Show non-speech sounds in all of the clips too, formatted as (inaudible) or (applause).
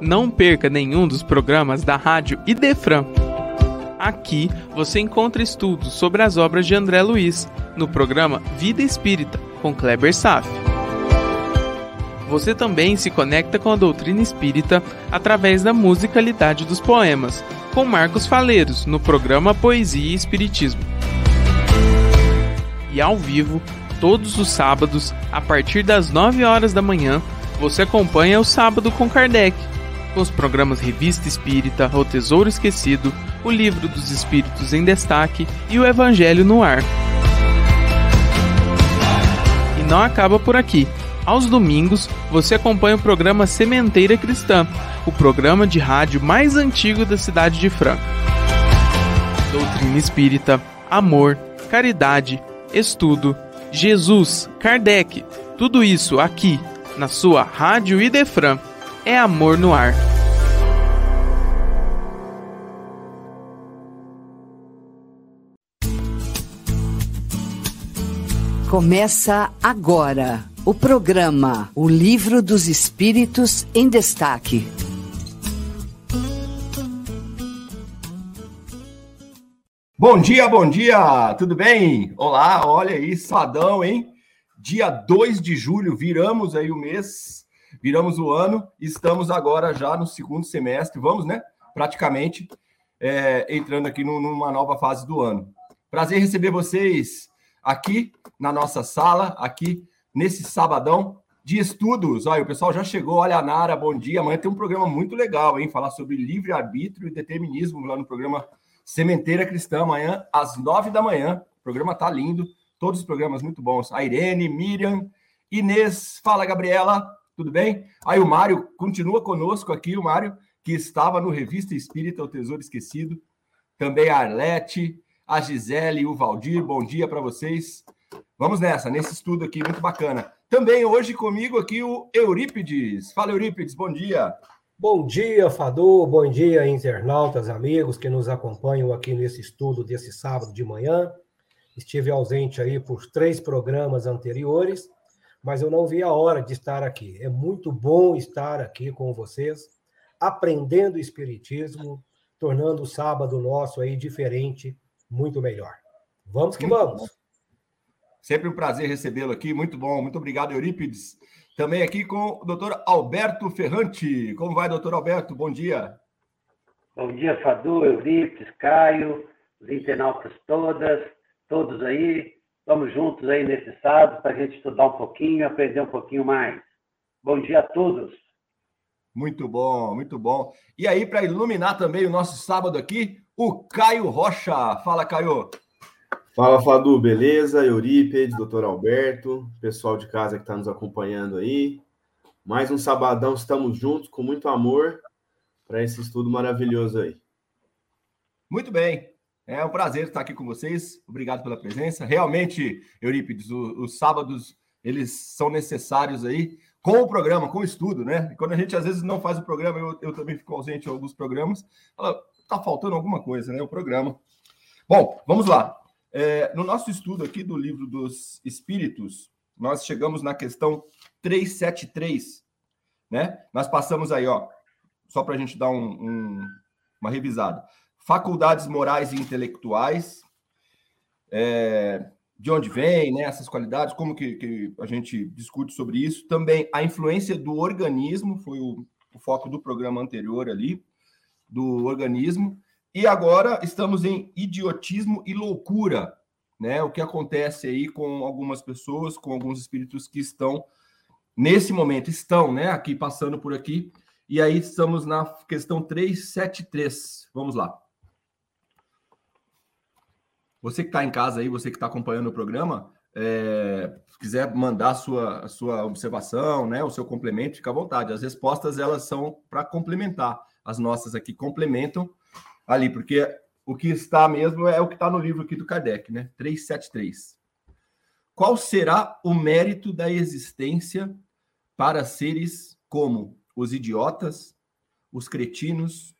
Não perca nenhum dos programas da Rádio Idefran. Aqui você encontra estudos sobre as obras de André Luiz, no programa Vida Espírita, com Kleber Saf. Você também se conecta com a doutrina espírita através da musicalidade dos poemas, com Marcos Faleiros, no programa Poesia e Espiritismo. E ao vivo, todos os sábados, a partir das 9 horas da manhã, você acompanha o Sábado com Kardec, os programas Revista Espírita, O Tesouro Esquecido, o Livro dos Espíritos em Destaque e o Evangelho no Ar. E não acaba por aqui. Aos domingos, você acompanha o programa Sementeira Cristã, o programa de rádio mais antigo da cidade de Franca. Doutrina espírita, amor, caridade, estudo, Jesus, Kardec, tudo isso aqui, na sua Rádio Idefran. É amor no ar. Começa agora o programa O Livro dos Espíritos em Destaque. Bom dia, bom dia, tudo bem? Olá, olha aí, sadão, hein? Dia 2 de julho, viramos aí o mês, viramos o ano, estamos agora já no segundo semestre, vamos, né? Praticamente é, entrando aqui numa nova fase do ano. Prazer receber vocês aqui na nossa sala, aqui nesse sabadão de estudos. Olha, o pessoal já chegou. Olha, a Nara, bom dia. Amanhã tem um programa muito legal, hein? Falar sobre livre-arbítrio e determinismo lá no programa Sementeira Cristã, amanhã, às nove da manhã. O programa tá lindo. Todos os programas muito bons. A Irene, Miriam, Inês, fala, Gabriela, tudo bem? Aí o Mário continua conosco aqui, o Mário, que estava no Revista Espírita, O Tesouro Esquecido. Também a Arlete, a Gisele o Valdir, bom dia para vocês. Vamos nessa, nesse estudo aqui, muito bacana. Também hoje comigo aqui o Eurípides. Fala, Eurípides, bom dia. Bom dia, Fadu, bom dia, internautas, amigos que nos acompanham aqui nesse estudo desse sábado de manhã. Estive ausente aí por três programas anteriores, mas eu não vi a hora de estar aqui. É muito bom estar aqui com vocês, aprendendo Espiritismo, tornando o sábado nosso aí diferente, muito melhor. Vamos que muito vamos. Bom. Sempre um prazer recebê-lo aqui, muito bom. Muito obrigado, Eurípides. Também aqui com o doutor Alberto Ferrante. Como vai, doutor Alberto? Bom dia. Bom dia, Fadu, Eurípides, Caio, os internautas todas, todos aí. Estamos juntos aí nesse sábado para a gente estudar um pouquinho, aprender um pouquinho mais. Bom dia a todos. Muito bom, muito bom. E aí, para iluminar também o nosso sábado aqui, o Caio Rocha. Fala, Caio. Fala, Fadu, beleza? Eurípides, doutor Alberto, pessoal de casa que está nos acompanhando aí. Mais um sabadão, estamos juntos com muito amor para esse estudo maravilhoso aí. Muito bem, é um prazer estar aqui com vocês. Obrigado pela presença. Realmente, Eurípides, os, os sábados eles são necessários aí com o programa, com o estudo, né? Quando a gente às vezes não faz o programa, eu, eu também fico ausente em alguns programas, fala, tá faltando alguma coisa, né? O programa. Bom, vamos lá. É, no nosso estudo aqui do livro dos Espíritos, nós chegamos na questão 373, né? Nós passamos aí, ó, só para a gente dar um, um, uma revisada. Faculdades morais e intelectuais, é, de onde vem, né? Essas qualidades, como que, que, a gente discute sobre isso. Também a influência do organismo, foi o, o foco do programa anterior ali, do organismo. E agora estamos em idiotismo e loucura, né? O que acontece aí com algumas pessoas, com alguns espíritos que estão nesse momento, estão, né, aqui passando por aqui. E aí estamos na questão 373. Vamos lá. Você que está em casa aí, você que está acompanhando o programa, é, se quiser mandar a sua, a sua observação, né, o seu complemento, fica à vontade. As respostas elas são para complementar. As nossas aqui complementam ali, porque o que está mesmo é o que está no livro aqui do Kardec, né? 373. Qual será o mérito da existência para seres como os idiotas, os cretinos,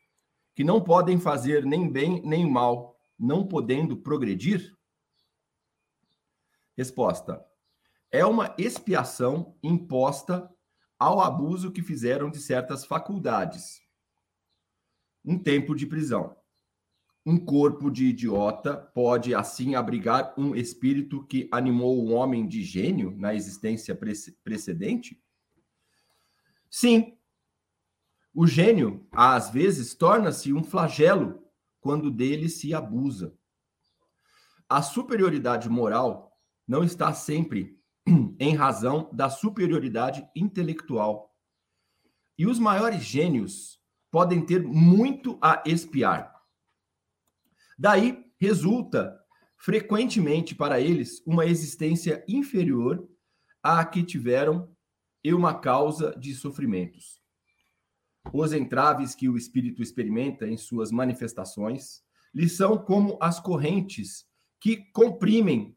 que não podem fazer nem bem nem mal, não podendo progredir? Resposta: é uma expiação imposta ao abuso que fizeram de certas faculdades. Um tempo de prisão. Um corpo de idiota pode assim abrigar um espírito que animou um homem de gênio na existência precedente? Sim. O gênio, às vezes, torna-se um flagelo quando dele se abusa. A superioridade moral não está sempre (clears throat) em razão da superioridade intelectual. E os maiores gênios podem ter muito a espiar. Daí resulta frequentemente para eles uma existência inferior à que tiveram e uma causa de sofrimentos. Os entraves que o espírito experimenta em suas manifestações lhe são como as correntes que comprimem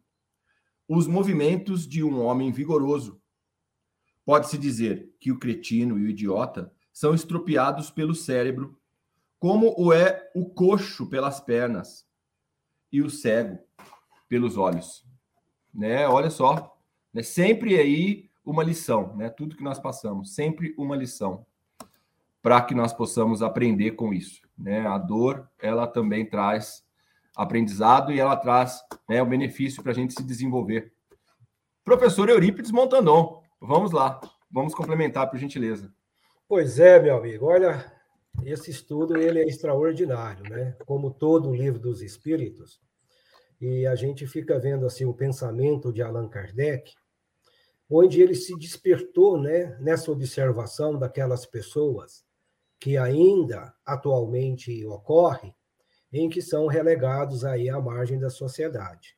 os movimentos de um homem vigoroso. Pode-se dizer que o cretino e o idiota são estropiados pelo cérebro, como o é o coxo pelas pernas e o cego pelos olhos. Né? Olha só, né? sempre aí uma lição, né? Tudo que nós passamos, sempre uma lição para que nós possamos aprender com isso, né? A dor, ela também traz aprendizado e ela traz né, o benefício para a gente se desenvolver. Professor Eurípides Montandon, vamos lá, vamos complementar, por gentileza. Pois é, meu amigo, olha, esse estudo ele é extraordinário, né? Como todo o livro dos Espíritos, e a gente fica vendo assim o pensamento de Allan Kardec, onde ele se despertou, né, nessa observação daquelas pessoas que ainda atualmente ocorre em que são relegados aí à margem da sociedade.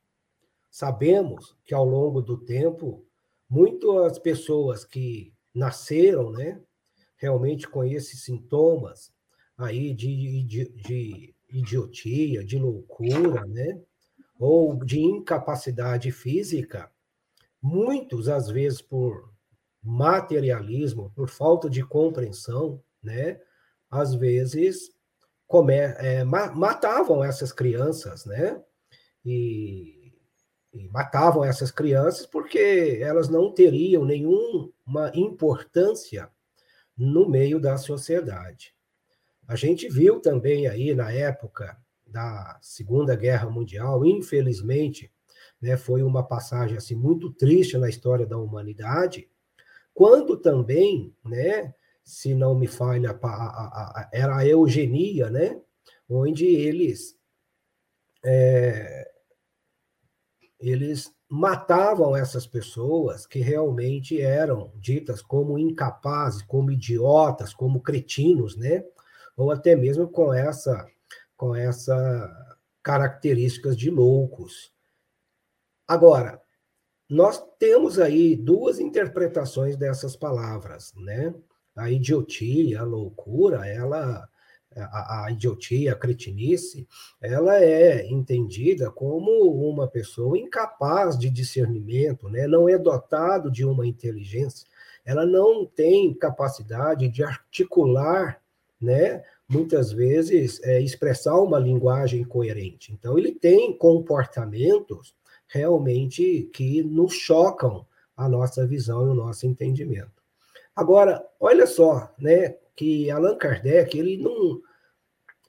Sabemos que ao longo do tempo, muitas pessoas que nasceram, né, realmente com esses sintomas aí de, de, de idiotia, de loucura, né, ou de incapacidade física, muitos às vezes por materialismo, por falta de compreensão, né, às vezes comer, é, matavam essas crianças, né? E, e, matavam essas crianças porque elas não teriam nenhuma importância no meio da sociedade. A gente viu também aí na época da Segunda Guerra Mundial, infelizmente, né, foi uma passagem assim muito triste na história da humanidade, quando também, né, se não me falha, a, a, a, era a eugenia, né? Onde eles é, eles matavam essas pessoas que realmente eram ditas como incapazes, como idiotas, como cretinos, né? Ou até mesmo com essa com essa características de loucos. Agora, nós temos aí duas interpretações dessas palavras, né? A idiotia, a loucura, ela a, a, idiotia, a cretinice, ela é entendida como uma pessoa incapaz de discernimento, né? não é dotado de uma inteligência, ela não tem capacidade de articular, né? muitas vezes, é, expressar uma linguagem coerente. Então, ele tem comportamentos realmente que nos chocam a nossa visão e o nosso entendimento. Agora, olha só, né, que Allan Kardec, ele não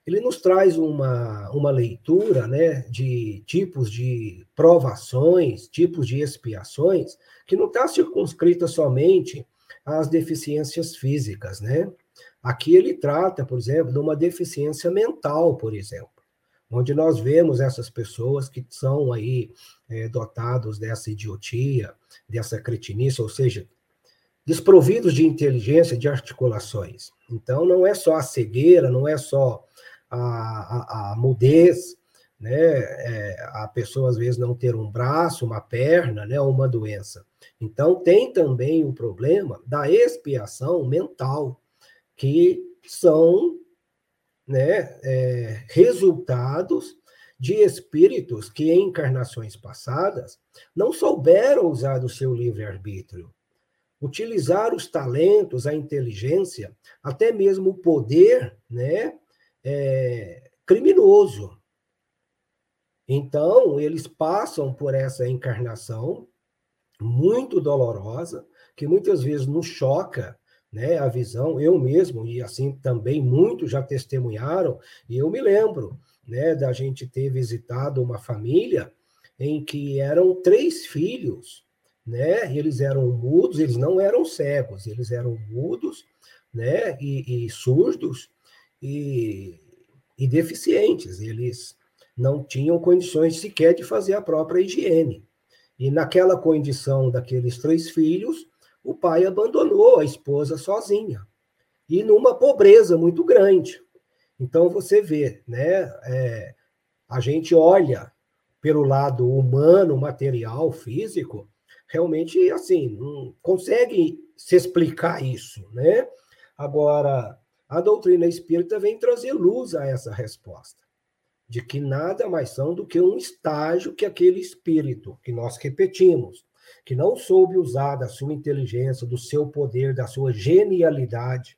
ele nos traz uma, uma leitura né, de tipos de provações, tipos de expiações, que não está circunscrita somente às deficiências físicas. Né? Aqui ele trata, por exemplo, de uma deficiência mental, por exemplo, onde nós vemos essas pessoas que são aí é, dotados dessa idiotia, dessa cretinice, ou seja, desprovidos de inteligência, de articulações. Então, não é só a cegueira, não é só a, a, a mudez, né? É, a pessoa às vezes não ter um braço, uma perna, né? Uma doença. Então, tem também o problema da expiação mental, que são né, é, resultados de espíritos que em encarnações passadas não souberam usar o seu livre-arbítrio, utilizar os talentos, a inteligência, até mesmo o poder, né, é, criminoso. Então, eles passam por essa encarnação muito dolorosa, que muitas vezes nos choca, né, a visão, eu mesmo, e assim também muitos já testemunharam, e eu me lembro né, da gente ter visitado uma família em que eram três filhos, né? Eles eram mudos, eles não eram cegos, eles eram mudos, né? E, e surdos e, e deficientes. Eles não tinham condições sequer de fazer a própria higiene. E naquela condição daqueles três filhos, o pai abandonou a esposa sozinha e numa pobreza muito grande. Então você vê, né? É, a gente olha pelo lado humano, material, físico, realmente assim não consegue se explicar isso, né? Agora a doutrina espírita vem trazer luz a essa resposta de que nada mais são do que um estágio que aquele espírito que nós repetimos, que não soube usar da sua inteligência, do seu poder, da sua genialidade,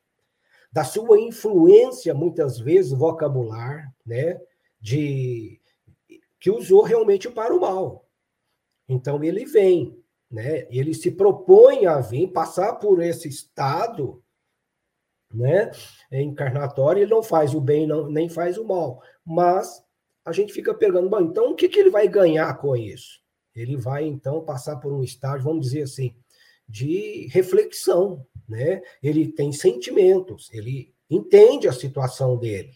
da sua influência, muitas vezes, vocabular, né? De, que usou realmente para o mal. Então ele vem, né? Ele se propõe a vir passar por esse estado, né? Encarnatório, ele não faz o bem, não, nem faz o mal, mas a gente fica pegando, bom, então o que, que ele vai ganhar com isso? Ele vai então passar por um estágio, vamos dizer assim, de reflexão, né? Ele tem sentimentos, ele entende a situação dele.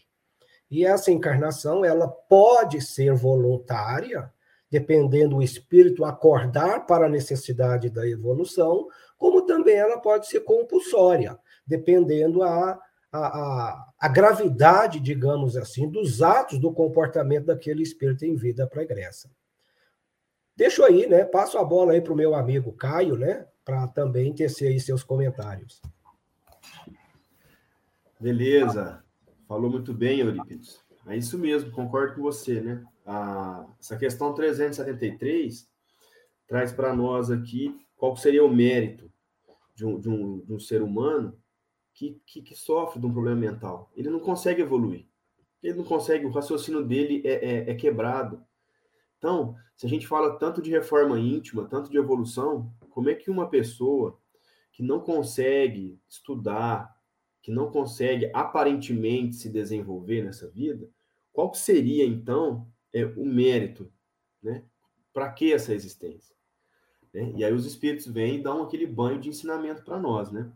E essa encarnação, ela pode ser voluntária, dependendo do espírito acordar para a necessidade da evolução, como também ela pode ser compulsória, dependendo a, a, a, a gravidade, digamos assim, dos atos do comportamento daquele espírito em vida pregressa. Deixo aí, né? Passo a bola aí para o meu amigo Caio, né? para também tecer aí seus comentários. Beleza. Falou muito bem, Eurípides. É isso mesmo, concordo com você, né? A, essa questão 373 traz para nós aqui qual seria o mérito de um, de um, de um ser humano que, que, que, sofre de um problema mental. Ele não consegue evoluir. Ele não consegue, o raciocínio dele é, é, é quebrado. Então, se a gente fala tanto de reforma íntima, tanto de evolução, como é que uma pessoa que não consegue estudar, que não consegue aparentemente se desenvolver nessa vida, qual seria então é, o mérito, né? Para que essa existência? Né? E aí os espíritos vêm e dão aquele banho de ensinamento para nós, né?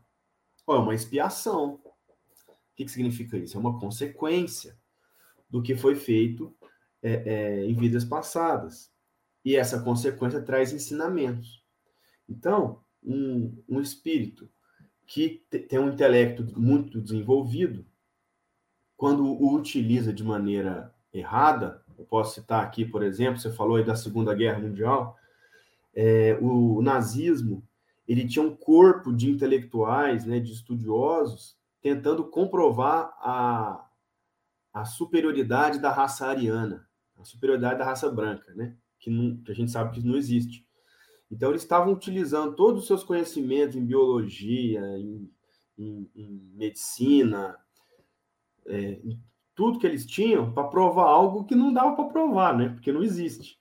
É uma expiação. O que, que significa isso? É uma consequência do que foi feito é, é, em vidas passadas. E essa consequência traz ensinamentos. Então, um, um espírito que tem um intelecto muito desenvolvido, quando o utiliza de maneira errada, eu posso citar aqui, por exemplo, você falou aí da Segunda Guerra Mundial, é, o, nazismo ele tinha um corpo de intelectuais, né, de estudiosos, tentando comprovar a, a superioridade da raça ariana, a superioridade da raça branca, né, que, não, que a gente sabe que não existe. Então, eles estavam utilizando todos os seus conhecimentos em biologia, em, em, em medicina, é, em tudo que eles tinham para provar algo que não dava para provar, né? Porque não existe.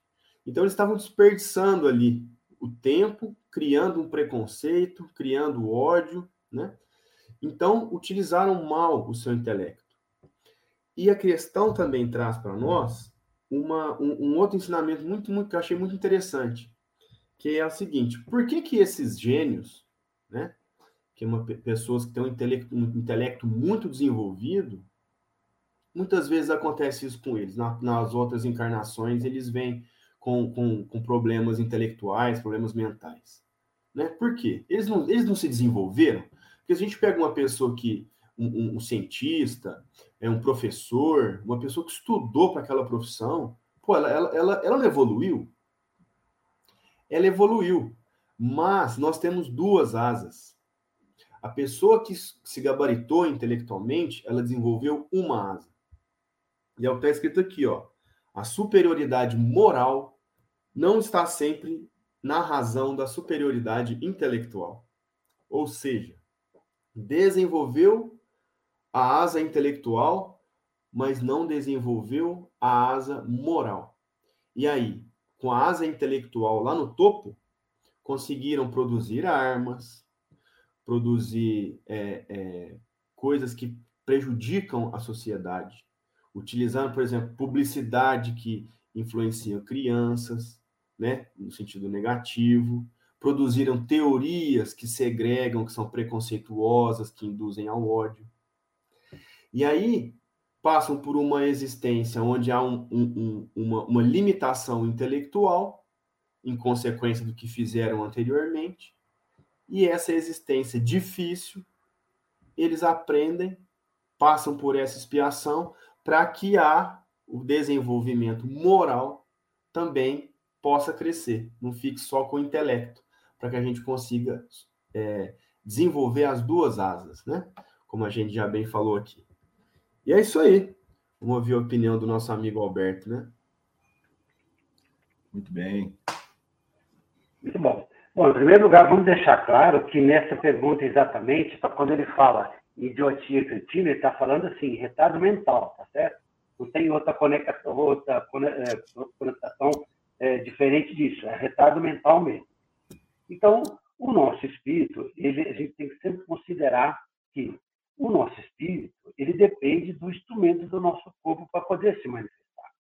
Então, eles estavam desperdiçando ali o tempo, criando um preconceito, criando ódio, né? Então, utilizaram mal o seu intelecto. E a questão também traz para nós uma, um, um, outro ensinamento muito, muito que eu achei muito interessante que é o seguinte: por que que esses gênios, né, que é uma pessoas que têm um intelecto, um intelecto muito desenvolvido, muitas vezes acontece isso com eles. Na, nas outras encarnações, eles vêm com, com, com, problemas intelectuais, problemas mentais. Né? Por quê? Eles não, eles não se desenvolveram. Porque a gente pega uma pessoa que, um, um, um cientista, é um professor, uma pessoa que estudou para aquela profissão, pô, ela, ela, ela, ela não evoluiu ela evoluiu, mas nós temos duas asas. A pessoa que se gabaritou intelectualmente, ela desenvolveu uma asa. E é o que está escrito aqui, ó. A superioridade moral não está sempre na razão da superioridade intelectual. Ou seja, desenvolveu a asa intelectual, mas não desenvolveu a asa moral. E aí, com a asa intelectual lá no topo, conseguiram produzir armas, produzir é, é, coisas que prejudicam a sociedade, utilizando, por exemplo, publicidade que influencia crianças, né, no sentido negativo, produziram teorias que segregam, que são preconceituosas, que induzem ao ódio. E aí passam por uma existência onde há um, um, uma, uma limitação intelectual, em consequência do que fizeram anteriormente, e essa existência difícil, eles aprendem, passam por essa expiação, para que a, o desenvolvimento moral também possa crescer, não fique só com o intelecto, para que a gente consiga é, desenvolver as duas asas, né? Como a gente já bem falou aqui. E é isso aí. Vamos ouvir a opinião do nosso amigo Alberto, né? Muito bem. Muito bom. Bom, em primeiro lugar, vamos deixar claro que nessa pergunta exatamente, quando ele fala idiotia cretina, ele está falando assim, retardo mental, tá certo? Não tem outra conexão, outra conotação é, diferente disso, é retardo mental mesmo. Então, o nosso espírito, ele, a gente tem que sempre considerar que o nosso espírito, ele depende do instrumento do nosso corpo para poder se manifestar.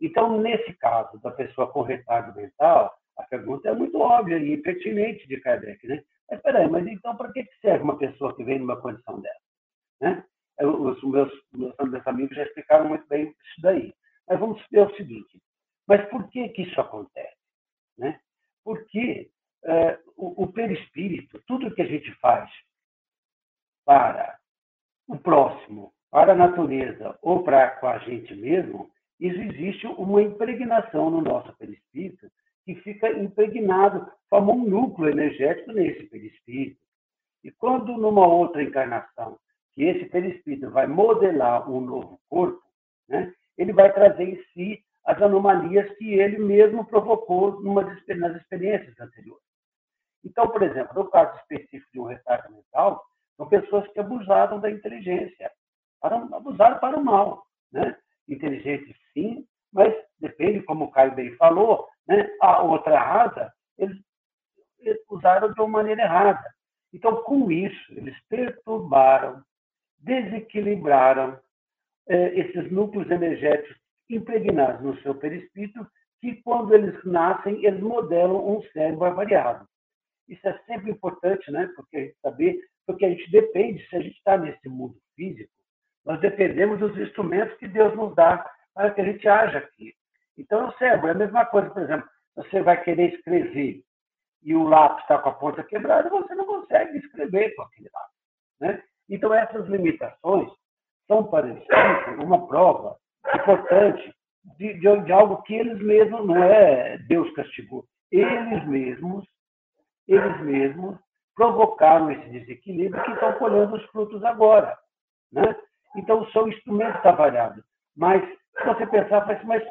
Então, nesse caso da pessoa com retardo mental, a pergunta é muito óbvia e pertinente de Kardec, né? Mas peraí, mas então para que serve uma pessoa que vem numa condição dessa? Né? Os meus, meus amigos já explicaram muito bem isso daí. Mas vamos ver o seguinte: mas por que que isso acontece? Né? Porque é, o, o perispírito, tudo que a gente faz para o próximo, para a natureza ou para com a gente mesmo, existe uma impregnação no nosso perispírito que fica impregnado, forma um núcleo energético nesse perispírito. E quando numa outra encarnação, que esse perispírito vai modelar um novo corpo, né, ele vai trazer em si as anomalias que ele mesmo provocou numa, nas experiências anteriores. Então, por exemplo, no caso específico de um retardo mental, são pessoas que abusaram da inteligência, para, abusaram para o mal. Né? Inteligentes, sim, mas depende, como o Caio bem falou, né? a outra rasa, eles, eles usaram de uma maneira errada. Então, com isso, eles perturbaram, desequilibraram eh, esses núcleos energéticos impregnados no seu perispírito, que quando eles nascem, eles modelam um cérebro avariado. Isso é sempre importante, né? Porque saber, porque a gente depende, se a gente está nesse mundo físico, nós dependemos dos instrumentos que Deus nos dá para que a gente haja aqui. Então, o cérebro é a mesma coisa, por exemplo, você vai querer escrever e o lápis está com a ponta quebrada, você não consegue escrever com aquele lápis. Né? Então, essas limitações são para eles uma prova importante de, de, de, algo que eles mesmos, não é Deus castigou, eles mesmos, eles mesmos provocaram esse desequilíbrio que estão colhendo os frutos agora. Né? Então, são instrumentos trabalhados. Mas, se você pensar, mas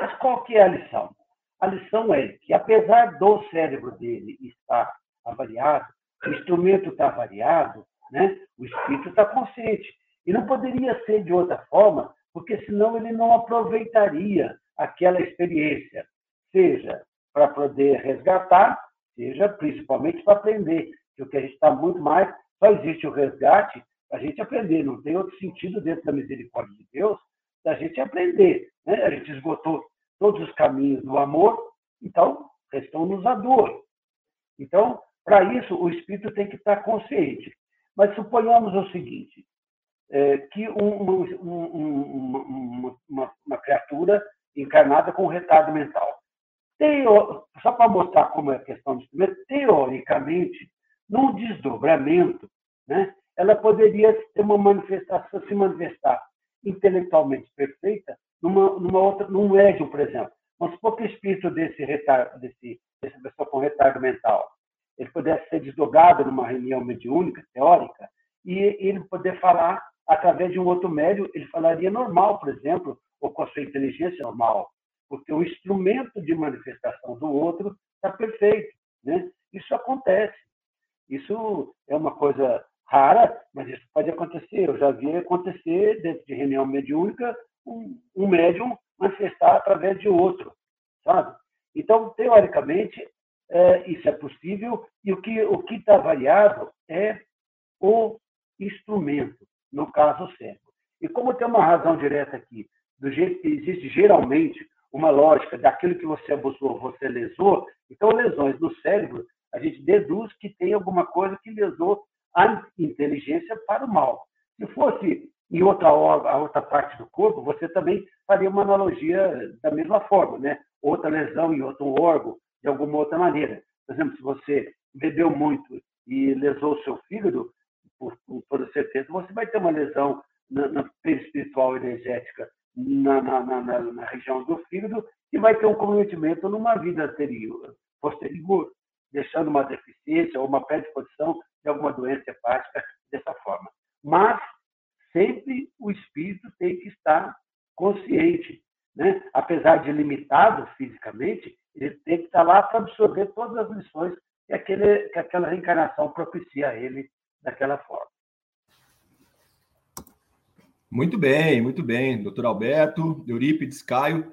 mas qual que é a lição? A lição é que, apesar do cérebro dele estar avariado, o instrumento está avariado, né? o espírito está consciente. E não poderia ser de outra forma, porque senão ele não aproveitaria aquela experiência, seja para poder resgatar, seja principalmente para aprender. Que o que a gente está muito mais, só existe o resgate para a gente aprender, não tem outro sentido dentro da misericórdia de Deus da gente aprender. Né? A gente esgotou todos os caminhos do amor, então restou-nos a dor. Então, para isso, o espírito tem que estar consciente. Mas suponhamos o seguinte: é, que um, um, um, uma, uma, criatura encarnada com retardo mental. Teo, só para mostrar como é a questão do instrumento, teoricamente, num desdobramento, né, ela poderia uma manifestação, se manifestar intelectualmente perfeita numa, numa outra, num médium, por exemplo. Vamos supor que o espírito desse retardo, desse, dessa pessoa com retardo mental, ele pudesse ser desdobrado numa reunião mediúnica, teórica, e ele poder falar através de um outro médium, ele falaria normal, por exemplo, ou com a sua inteligência normal, porque o instrumento de manifestação do outro está perfeito. Né? Isso acontece. Isso é uma coisa rara, mas isso pode acontecer. Eu já vi acontecer dentro de reunião mediúnica um, um médium manifestar através de outro, sabe? Então, teoricamente, é, isso é possível e o que o que está variado é o instrumento, no caso o cérebro. E como tem uma razão direta aqui, do jeito que existe geralmente uma lógica daquilo que você abusou, você lesou, então lesões no cérebro, a gente deduz que tem alguma coisa que lesou a inteligência para o mal. Se fosse em outra, a outra parte do corpo, você também faria uma analogia da mesma forma, né? Outra lesão em outro órgão, de alguma outra maneira. Por exemplo, se você bebeu muito e lesou o seu fígado, por, por toda certeza, você vai ter uma lesão na, na espiritual energética na, na, na, na, região do fígado e vai ter um comprometimento numa vida anterior, posterior, deixando uma deficiência ou uma predisposição de alguma doença hepática dessa forma. Mas sempre o espírito tem que estar consciente. Né? Apesar de limitado fisicamente, ele tem que estar lá para absorver todas as lições que, aquele, que aquela reencarnação propicia a ele daquela forma. Muito bem, muito bem. Doutor Alberto, Eurípides, Caio,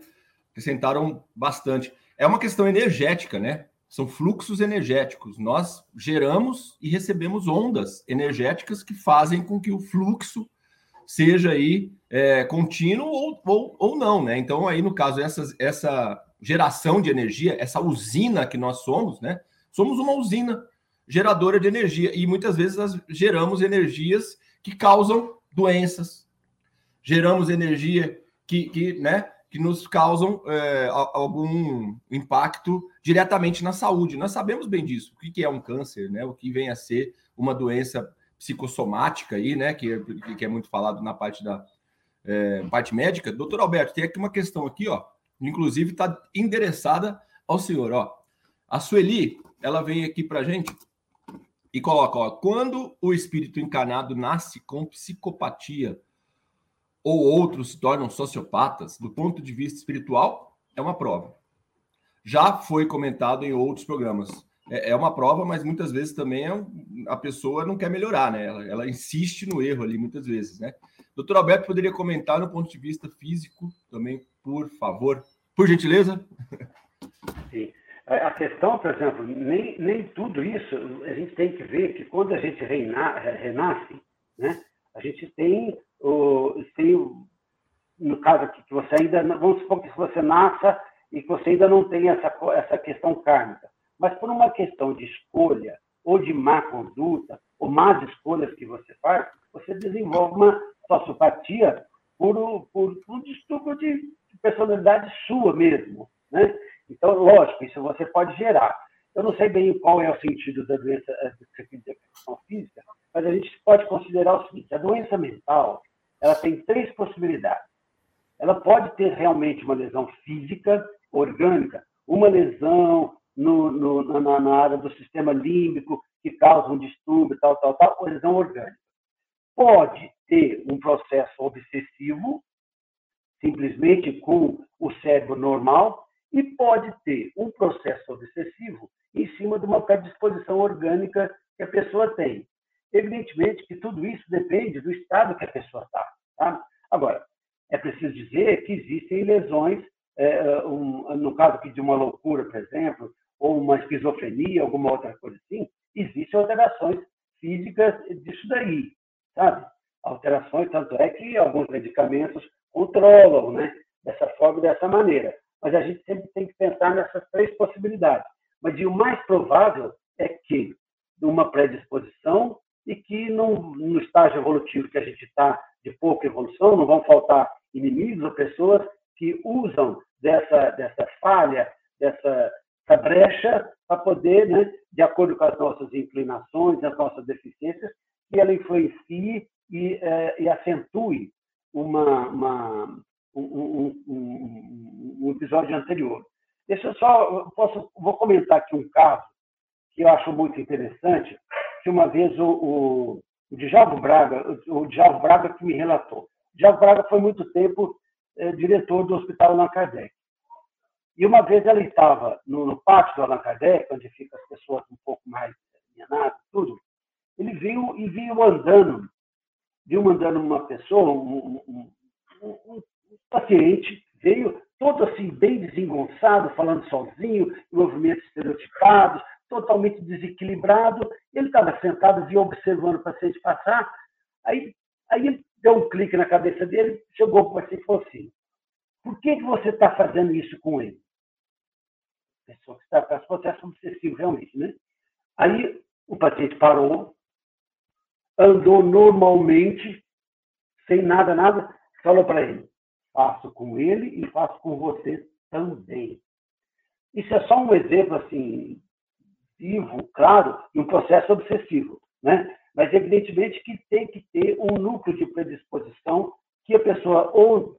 acrescentaram bastante. É uma questão energética, né? São fluxos energéticos. Nós geramos e recebemos ondas energéticas que fazem com que o fluxo seja aí é, contínuo ou, ou, ou não, né? Então, aí, no caso, essa, essa geração de energia, essa usina que nós somos, né? Somos uma usina geradora de energia e muitas vezes nós geramos energias que causam doenças, geramos energia que, que, né, que nos causam é, algum impacto diretamente na saúde. Nós sabemos bem disso, o que é um câncer, né? O que vem a ser uma doença psicossomática aí, né? Que, que é muito falado na parte da é, parte médica. Doutor Alberto, tem aqui uma questão aqui, ó. Inclusive está endereçada ao senhor, ó. A Sueli, ela vem aqui para gente e coloca, ó, quando o espírito encarnado nasce com psicopatia ou outros se tornam sociopatas, do ponto de vista espiritual, é uma prova. Já foi comentado em outros programas é, é uma prova, mas muitas vezes também é a pessoa não quer melhorar, né? Ela, ela, insiste no erro ali muitas vezes, né? Doutor Alberto poderia comentar no ponto de vista físico também, por favor, por gentileza? Sim. A questão, por exemplo, nem, nem tudo isso, a gente tem que ver que quando a gente reina, renasce, né? A gente tem o, tem o, no caso aqui, que você ainda, vamos supor que você nasça e que você ainda não tem essa, essa questão kármica mas por uma questão de escolha ou de má conduta, ou más escolhas que você faz, você desenvolve uma sociopatia por, por, um distúrbio de, personalidade sua mesmo. Né? Então, lógico, isso você pode gerar. Eu não sei bem qual é o sentido da doença eh, da questão física, mas a gente pode considerar o seguinte: a doença mental ela tem três possibilidades. Ela pode ter realmente uma lesão física, orgânica, uma lesão no, no, na, na, área do sistema límbico que causa um distúrbio, tal, tal, tal, lesão orgânica. Pode ter um processo obsessivo, simplesmente com o cérebro normal, e pode ter um processo obsessivo em cima de uma predisposição orgânica que a pessoa tem. Evidentemente que tudo isso depende do estado que a pessoa está. Tá? Agora, é preciso dizer que existem lesões, é, um, no caso aqui de uma loucura, por exemplo, ou uma esquizofrenia, alguma outra coisa assim, existem alterações físicas disso daí, sabe? Alterações, tanto é que alguns medicamentos controlam, né? Dessa forma e dessa maneira. Mas a gente sempre tem que pensar nessas três possibilidades. Mas o mais provável é que uma predisposição e que no, no estágio evolutivo que a gente está de pouca evolução, não vão faltar inimigos ou pessoas que usam dessa, dessa falha, dessa essa brecha para poder, né, de acordo com as nossas inclinações, as nossas deficiências, que ela influencie e, é, e acentue uma, uma um, um, um, episódio anterior. Deixa eu só, posso, vou comentar aqui um caso que eu acho muito interessante, que uma vez o, o, o Djalvo Braga, o Djalvo Braga que me relatou. O Djalvo Braga foi muito tempo é, diretor do Hospital Allan Kardec. E uma vez ela estava no, no pátio do Allan Kardec, onde ficam as pessoas um pouco mais alienadas, tudo. Ele viu e viu andando, viu andando uma pessoa, um, um, um, um paciente, veio todo assim, bem desengonçado, falando sozinho, movimentos estereotipados, totalmente desequilibrado. Ele estava sentado, via observando o paciente passar. Aí, aí deu um clique na cabeça dele, chegou para o paciente e falou assim: Por que, que você está fazendo isso com ele? Pessoa que está com processo obsessivo, realmente, né? Aí o paciente parou, andou normalmente, sem nada, nada, falou para ele: Faço com ele e faço com você também. Isso é só um exemplo, assim, vivo, claro, de um processo obsessivo, né? Mas, evidentemente, que tem que ter um núcleo de predisposição que a pessoa ou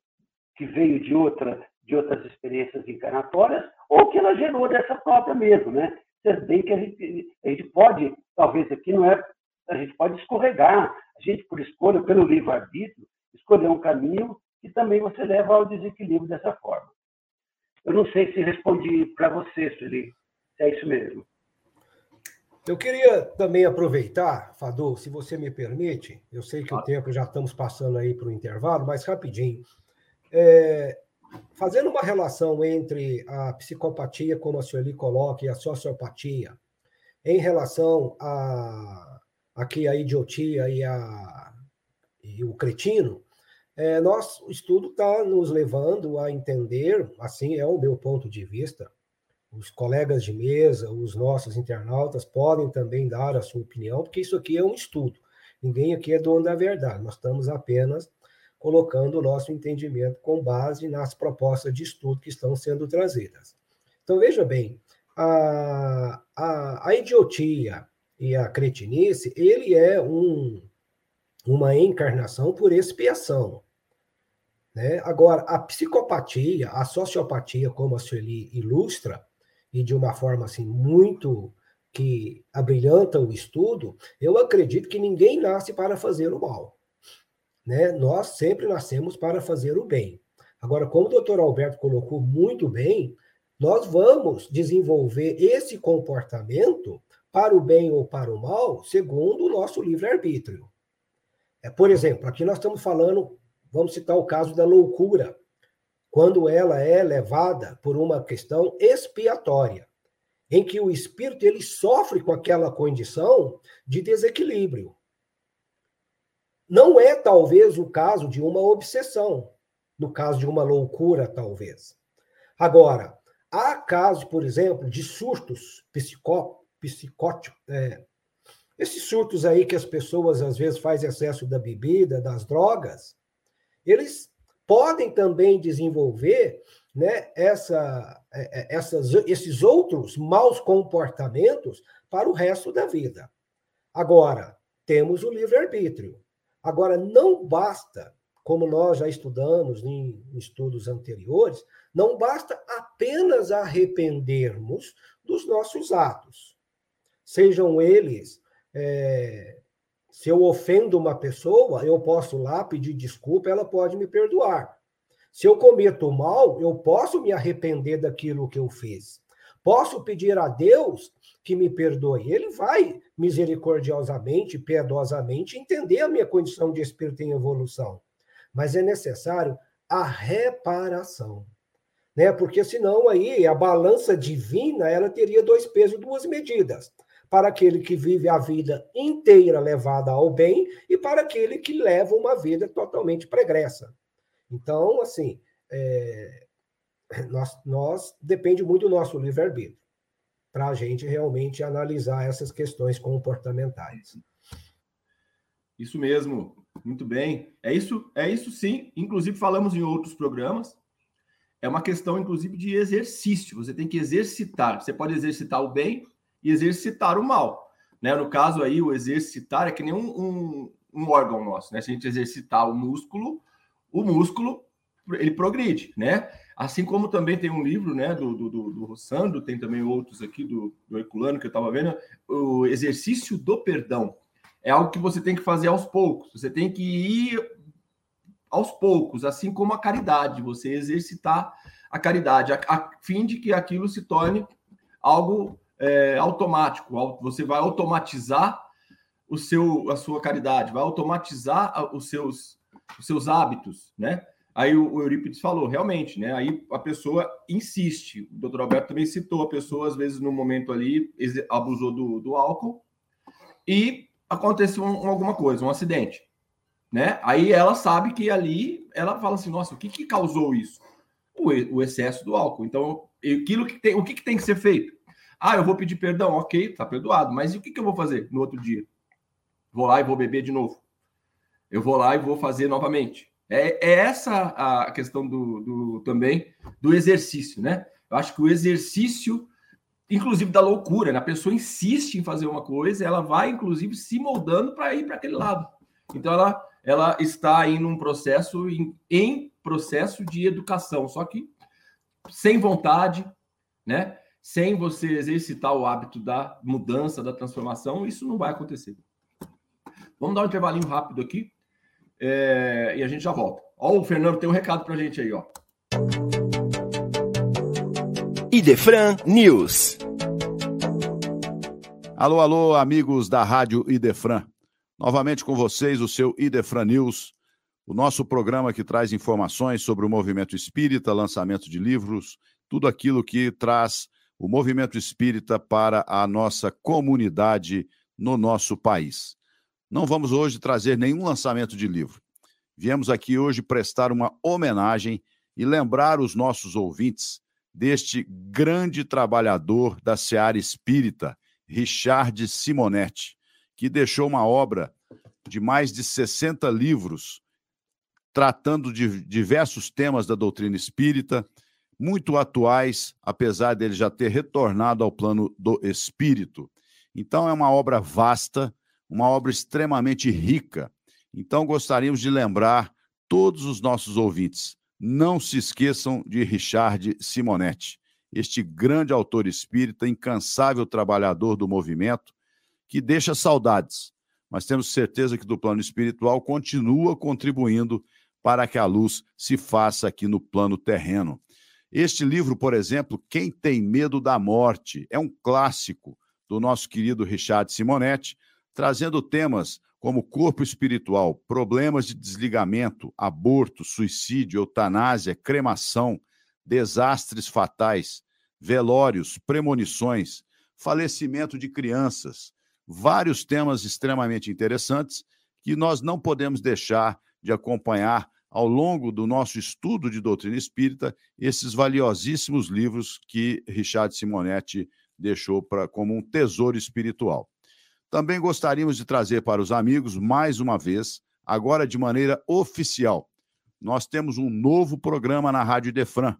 que veio de outra de outras experiências encarnatórias ou que ela gerou dessa própria mesmo, né? Se bem que a gente, a gente pode, talvez aqui não é, a gente pode escorregar, a gente por escolha, pelo livre-arbítrio, escolher um caminho que também você leva ao desequilíbrio dessa forma. Eu não sei se respondi para você, Sueli, se é isso mesmo. Eu queria também aproveitar, Fadu, se você me permite, eu sei que o tempo já estamos passando aí para o intervalo, mas rapidinho. É, fazendo uma relação entre a psicopatia, como a Sueli coloca, e a sociopatia, em relação a aqui a idiotia e, a, e o cretino, é, nós, o estudo está nos levando a entender, assim é o meu ponto de vista, os colegas de mesa, os nossos internautas podem também dar a sua opinião, porque isso aqui é um estudo. Ninguém aqui é dono da verdade, nós estamos apenas colocando o nosso entendimento com base nas propostas de estudo que estão sendo trazidas. Então, veja bem, a, a, a idiotia e a cretinice, ele é um, uma encarnação por expiação. Né? Agora, a psicopatia, a sociopatia, como a Sueli ilustra, e de uma forma assim muito que abrilhanta o estudo, eu acredito que ninguém nasce para fazer o mal. Né? Nós sempre nascemos para fazer o bem. Agora, como o doutor Alberto colocou muito bem, nós vamos desenvolver esse comportamento para o bem ou para o mal, segundo o nosso livre-arbítrio. É, por exemplo, aqui nós estamos falando, vamos citar o caso da loucura quando ela é levada por uma questão expiatória, em que o espírito ele sofre com aquela condição de desequilíbrio. Não é talvez o caso de uma obsessão, no caso de uma loucura, talvez. Agora, há casos, por exemplo, de surtos psicó, psicóticos, é, esses surtos aí que as pessoas às vezes fazem excesso da bebida, das drogas, eles podem também desenvolver né, essa, é, é, essas, esses outros maus comportamentos para o resto da vida. Agora, temos o livre-arbítrio. Agora, não basta, como nós já estudamos em estudos anteriores, não basta apenas arrependermos dos nossos atos. Sejam eles é, se eu ofendo uma pessoa, eu posso lá pedir desculpa, ela pode me perdoar. Se eu cometo mal, eu posso me arrepender daquilo que eu fiz. Posso pedir a Deus que me perdoe. Ele vai misericordiosamente, piedosamente entender a minha condição de espírito em evolução. Mas é necessário a reparação. Né? Porque senão aí a balança divina, ela teria dois pesos e duas medidas para aquele que vive a vida inteira levada ao bem e para aquele que leva uma vida totalmente pregressa. Então, assim, é, (clears throat) nós, nós depende muito do nosso livre-arbítrio para a gente realmente analisar essas questões comportamentais. Isso mesmo, muito bem. É isso, é isso sim. Inclusive falamos em outros programas. É uma questão, inclusive, de exercício. Você tem que exercitar. Você pode exercitar o bem e exercitar o mal. Né? No caso aí, o exercitar é que nem um, um, um órgão nosso, né? Se a gente exercitar o músculo, o músculo ele progride, né? Assim como também tem um livro, né, do, do, do, do Rossandro, tem também outros aqui do, do Herculano que eu estava vendo, o exercício do perdão. É algo que você tem que fazer aos poucos, você tem que ir aos poucos, assim como a caridade, você exercitar a caridade, a, a fim de que aquilo se torne algo é, automático. Você vai automatizar o seu, a sua caridade, vai automatizar os seus, os seus hábitos, né? Aí o, Eurípides falou, realmente, né? Aí a pessoa insiste. O doutor Alberto também citou a pessoa, às vezes, no momento ali, abusou do, do álcool e aconteceu um, alguma coisa, um acidente. Né? Aí ela sabe que ali ela fala assim: nossa, o que, que causou isso? O, o excesso do álcool. Então, aquilo que tem, o que, que tem que ser feito? Ah, eu vou pedir perdão, ok, tá perdoado, mas e o que, que eu vou fazer no outro dia? Vou lá e vou beber de novo. Eu vou lá e vou fazer novamente. É, é essa a questão do, do, também do exercício, né? Eu acho que o exercício, inclusive da loucura, né? a pessoa insiste em fazer uma coisa, ela vai, inclusive, se moldando para ir para aquele lado. Então, ela, ela está em um processo, em, em processo de educação, só que sem vontade, né? Sem você exercitar o hábito da mudança, da transformação, isso não vai acontecer. Vamos dar um intervalinho rápido aqui é, e a gente já volta. Ó, o Fernando tem um recado para a gente aí, ó. Idefran News. Alô, alô, amigos da Rádio Idefran. Novamente com vocês, o seu Idefran News, o nosso programa que traz informações sobre o movimento espírita, lançamento de livros, tudo aquilo que traz o movimento espírita para a nossa comunidade no nosso país. Não vamos hoje trazer nenhum lançamento de livro. Viemos aqui hoje prestar uma homenagem e lembrar os nossos ouvintes deste grande trabalhador da seara espírita, Richard Simonetti, que deixou uma obra de mais de 60 livros tratando de diversos temas da doutrina espírita, muito atuais, apesar dele já ter retornado ao plano do espírito. Então é uma obra vasta, uma obra extremamente rica. Então, gostaríamos de lembrar todos os nossos ouvintes: não se esqueçam de Richard Simonetti, este grande autor espírita, incansável trabalhador do movimento, que deixa saudades, mas temos certeza que do plano espiritual continua contribuindo para que a luz se faça aqui no plano terreno. Este livro, por exemplo, Quem Tem Medo da Morte, é um clássico do nosso querido Richard Simonetti, trazendo temas como corpo espiritual, problemas de desligamento, aborto, suicídio, eutanásia, cremação, desastres fatais, velórios, premonições, falecimento de crianças, vários temas extremamente interessantes que nós não podemos deixar de acompanhar ao longo do nosso estudo de doutrina espírita esses valiosíssimos livros que Richard Simonetti deixou pra, como um tesouro espiritual. Também gostaríamos de trazer para os amigos, mais uma vez, agora de maneira oficial. Nós temos um novo programa na Rádio Idefran.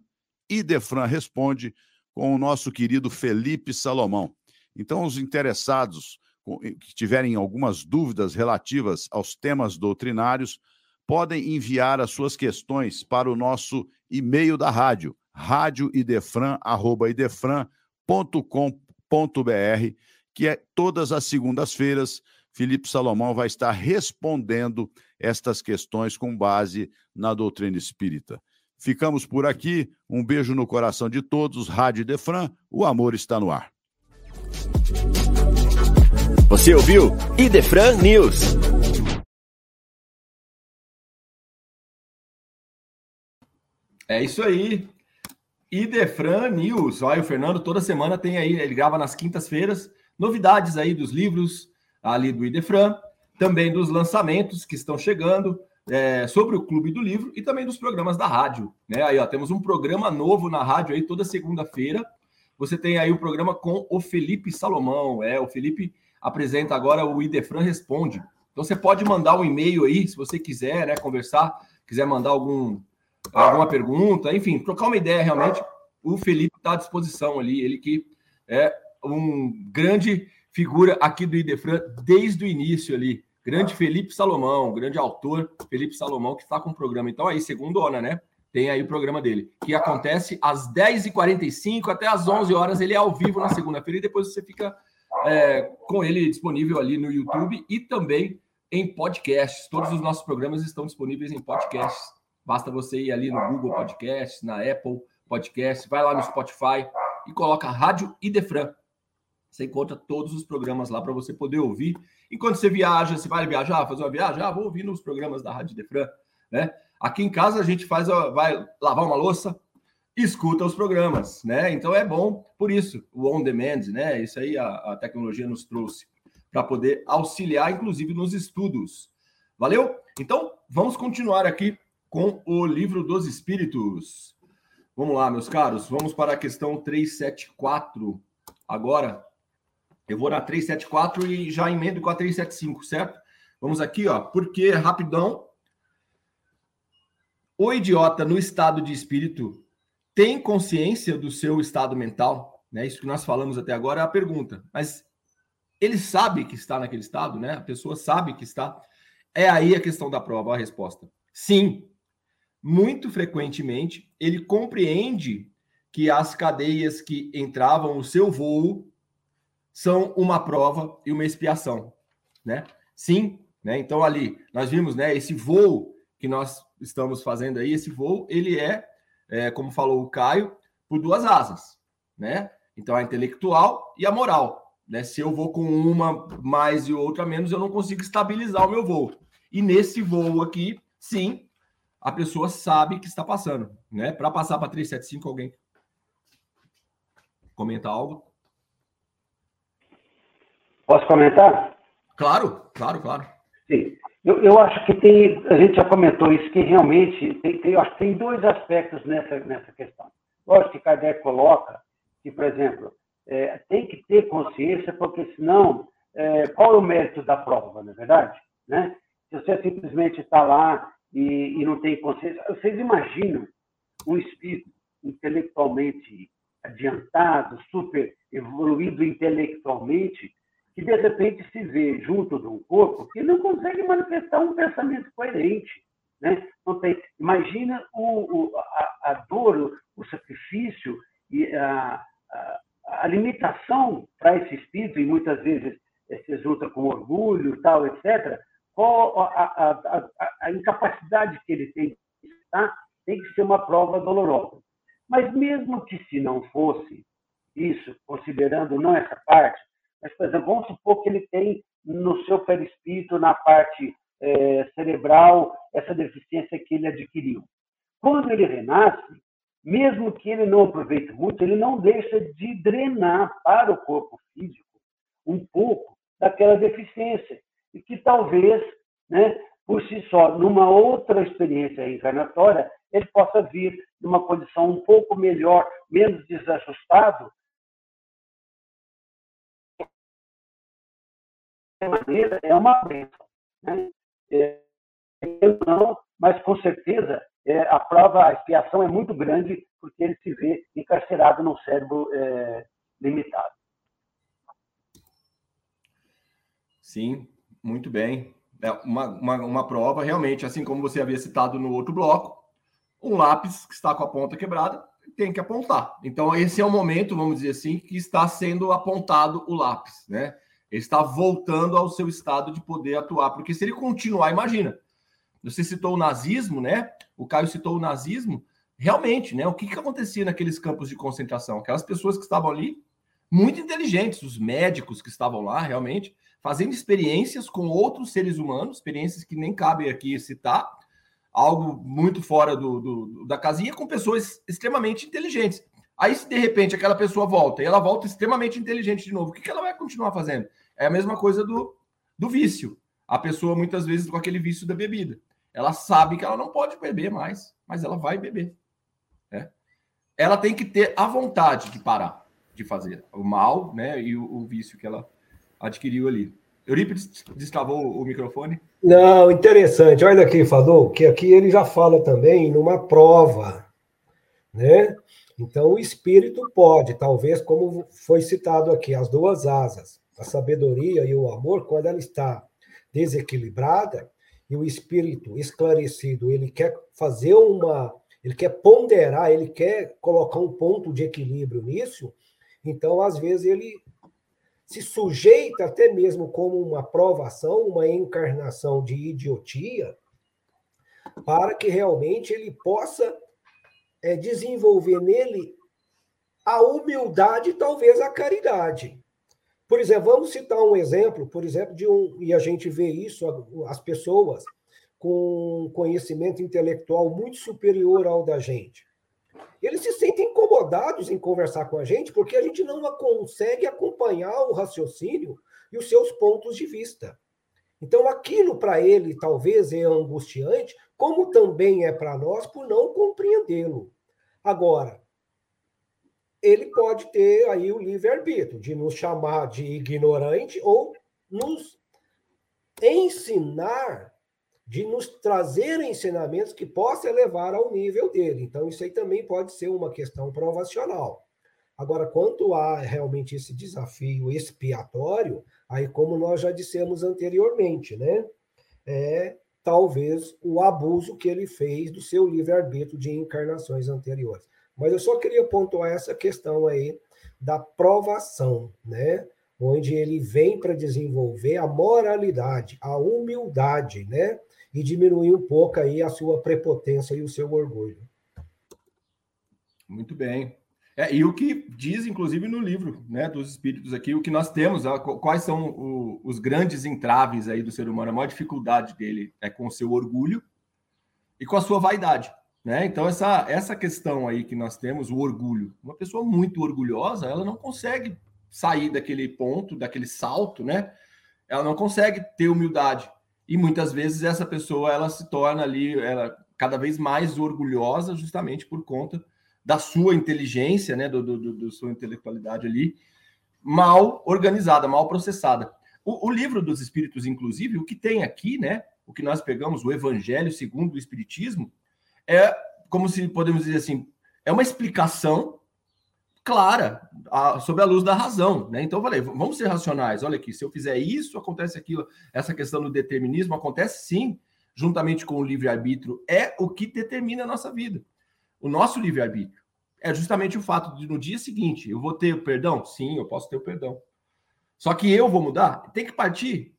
Idefran responde com o nosso querido Felipe Salomão. Então, os interessados que tiverem algumas dúvidas relativas aos temas doutrinários, podem enviar as suas questões para o nosso e-mail da rádio, radioidefran.idefran.com.br que é todas as segundas-feiras, Felipe Salomão vai estar respondendo estas questões com base na doutrina espírita. Ficamos por aqui. Um beijo no coração de todos. Rádio Defran, o amor está no ar. Você ouviu Idefran News. É isso aí. Idefran News. Olha, o Fernando toda semana tem aí, ele grava nas quintas-feiras novidades aí dos livros ali do Idefran, também dos lançamentos que estão chegando, é, sobre o Clube do Livro e também dos programas da rádio. Né? Aí, ó, temos um programa novo na rádio aí toda segunda-feira. Você tem aí o programa com o Felipe Salomão. É, o Felipe apresenta agora o Idefran Responde. Então você pode mandar um e-mail aí, se você quiser, né, conversar, quiser mandar algum, alguma pergunta, enfim, trocar uma ideia realmente. O Felipe está à disposição ali, ele que é um grande figura aqui do Idefran desde o início ali. Grande Felipe Salomão, grande autor Felipe Salomão, que está com o programa. Então, aí, segundona, né? Tem aí o programa dele, que acontece às 10h45 até às 11 horas. Ele é ao vivo na segunda-feira e depois você fica é, com ele disponível ali no YouTube e também em podcasts. Todos os nossos programas estão disponíveis em podcasts. Basta você ir ali no Google Podcasts, na Apple Podcasts, vai lá no Spotify e coloca Rádio Idefran. Você encontra todos os programas lá para você poder ouvir. Enquanto você viaja, você vai viajar, fazer uma viagem, ah, vou ouvir nos programas da Rádio Defran, né? Aqui em casa a gente faz, vai lavar uma louça, escuta os programas, né? Então é bom por isso, o on demand, né? Isso aí a, a tecnologia nos trouxe para poder auxiliar, inclusive, nos estudos. Valeu? Então, vamos continuar aqui com o livro dos Espíritos. Vamos lá, meus caros, vamos para a questão 374 agora. Eu vou na 374 e já emendo com a 375, certo? Vamos aqui, ó, porque rapidão. O idiota no estado de espírito tem consciência do seu estado mental? Né? Isso que nós falamos até agora é a pergunta. Mas ele sabe que está naquele estado, né? A pessoa sabe que está. É aí a questão da prova, a resposta. Sim. Muito frequentemente, ele compreende que as cadeias que entravam no seu voo são uma prova e uma expiação, né? Sim, né? Então ali nós vimos, né? Esse voo que nós estamos fazendo aí, esse voo, ele é, é como falou o Caio, por duas asas, né? Então a intelectual e a moral. Né? Se eu vou com uma mais e outra menos, eu não consigo estabilizar o meu voo. E nesse voo aqui, sim, a pessoa sabe que está passando. Né? Para passar para 375, alguém comenta algo? Posso comentar? Claro, claro, claro. Sim. Eu, eu acho que tem, a gente já comentou isso, que realmente tem, tem, eu acho que tem dois aspectos nessa, nessa questão. Lógico que Kardec coloca que, por exemplo, é, tem que ter consciência, porque senão, é, qual é o mérito da prova, não é verdade? Né? Se você simplesmente está lá e, e, não tem consciência, vocês imaginam um espírito intelectualmente adiantado, super evoluído intelectualmente, que de repente se vê junto de um corpo que não consegue manifestar um pensamento coerente. Né? Não tem, imagina o, o a, a, dor, o sacrifício e a, a, a limitação para esse espírito, e muitas vezes se exulta com orgulho, tal, etc., qual a, a, incapacidade que ele tem de estar, tem que ser uma prova dolorosa. Mas mesmo que se não fosse isso, considerando não essa parte, mas, por exemplo, vamos supor que ele tem no seu perispírito, na parte é, cerebral, essa deficiência que ele adquiriu. Quando ele renasce, mesmo que ele não aproveite muito, ele não deixa de drenar para o corpo físico um pouco daquela deficiência. E que talvez, né, por si só, numa outra experiência reencarnatória, ele possa vir numa condição um pouco melhor, menos desajustado. Maneira, é uma bênção. Né? É, não, mas com certeza é, a prova, a expiação é muito grande porque ele se vê encarcerado num cérebro é, limitado. Sim, muito bem. É uma, uma, uma prova, realmente, assim como você havia citado no outro bloco, um lápis que está com a ponta quebrada tem que apontar. Então, esse é o momento, vamos dizer assim, que está sendo apontado o lápis, né? Ele está voltando ao seu estado de poder atuar, porque se ele continuar, imagina, você citou o nazismo, né? O Caio citou o nazismo. Realmente, né? O que, que acontecia naqueles campos de concentração? Aquelas pessoas que estavam ali, muito inteligentes, os médicos que estavam lá, realmente, fazendo experiências com outros seres humanos, experiências que nem cabem aqui citar, algo muito fora do, do, da casinha, com pessoas extremamente inteligentes. Aí, se de repente aquela pessoa volta e ela volta extremamente inteligente de novo, o que, que ela vai continuar fazendo? É a mesma coisa do, do vício. A pessoa, muitas vezes, com aquele vício da bebida. Ela sabe que ela não pode beber mais, mas ela vai beber. Né? Ela tem que ter a vontade de parar de fazer o mal né, e o, o vício que ela adquiriu ali. Eurípides destravou o microfone? Não, interessante. Olha aqui, Fadou, que aqui ele já fala também numa prova, né? Então, o espírito pode, talvez, como foi citado aqui, as duas asas, a sabedoria e o amor, quando ela está desequilibrada, e o espírito esclarecido, ele quer fazer uma, ele quer ponderar, ele quer colocar um ponto de equilíbrio nisso, então às vezes ele se sujeita até mesmo como uma provação, uma encarnação de idiotia, para que realmente ele possa é, desenvolver nele a humildade talvez a caridade. Por exemplo, vamos citar um exemplo, por exemplo, de um, e a gente vê isso, as pessoas, com conhecimento intelectual muito superior ao da gente. Eles se sentem incomodados em conversar com a gente porque a gente não consegue acompanhar o raciocínio e os seus pontos de vista. Então, aquilo para ele talvez é angustiante, como também é para nós por não compreendê-lo. Agora, ele pode ter aí o livre-arbítrio de nos chamar de ignorante ou nos ensinar, de nos trazer ensinamentos que possam levar ao nível dele. Então, isso aí também pode ser uma questão provacional. Agora, quanto a realmente esse desafio expiatório, aí como nós já dissemos anteriormente, né? É talvez o abuso que ele fez do seu livre-arbítrio de encarnações anteriores. Mas eu só queria pontuar essa questão aí da provação, né? Onde ele vem para desenvolver a moralidade, a humildade, né? E diminuir um pouco aí a sua prepotência e o seu orgulho. Muito bem. É, e o que diz, inclusive, no livro né, dos espíritos aqui, o que nós temos, quais são o, os grandes entraves aí do ser humano, a maior dificuldade dele é com o seu orgulho e com a sua vaidade. Né? Então, essa, essa questão aí que nós temos, o orgulho. Uma pessoa muito orgulhosa, ela não consegue sair daquele ponto, daquele salto, né? Ela não consegue ter humildade. E muitas vezes essa pessoa ela se torna ali ela cada vez mais orgulhosa justamente por conta da sua inteligência, né, do, do, do sua intelectualidade ali, mal organizada, mal processada. O, o, livro dos Espíritos, inclusive, o que tem aqui, né, o que nós pegamos, o Evangelho segundo o Espiritismo, é como se podemos dizer assim, é uma explicação clara a, sob a luz da razão, né? Então eu falei, vamos ser racionais. Olha aqui, se eu fizer isso, acontece aquilo. Essa questão do determinismo acontece sim, juntamente com o livre-arbítrio, é o que determina a nossa vida. O nosso livre-arbítrio é justamente o fato de no dia seguinte eu vou ter o perdão? Sim, eu posso ter o perdão. Só que eu vou mudar? Tem que partir